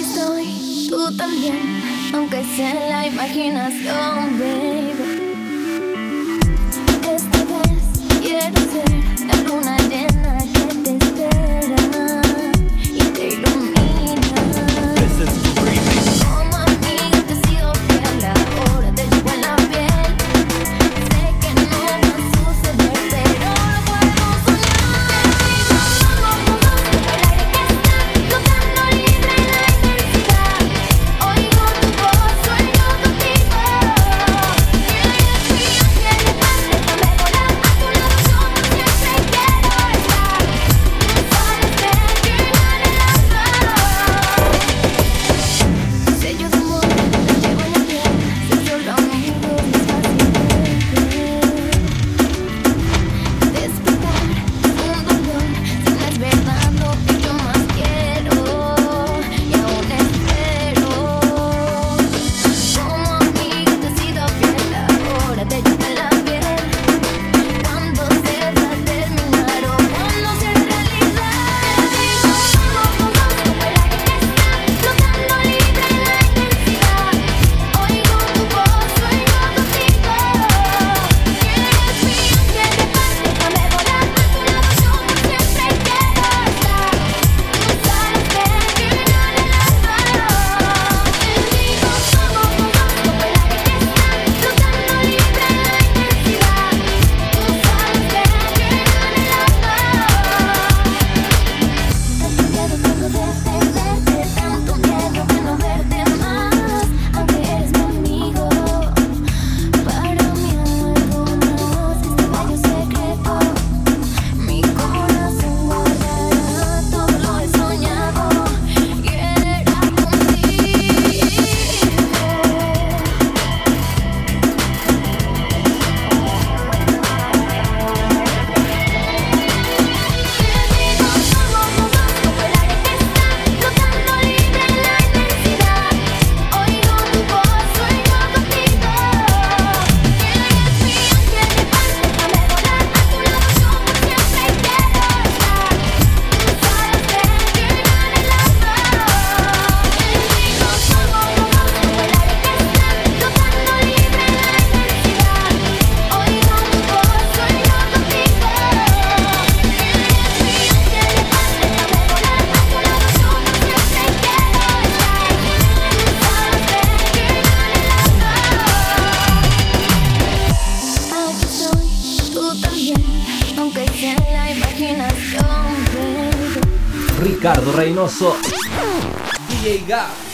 aquí tú también, aunque sea la imaginación de también, aunque sea en la imaginación. Ricardo Reynoso, DJ Gap.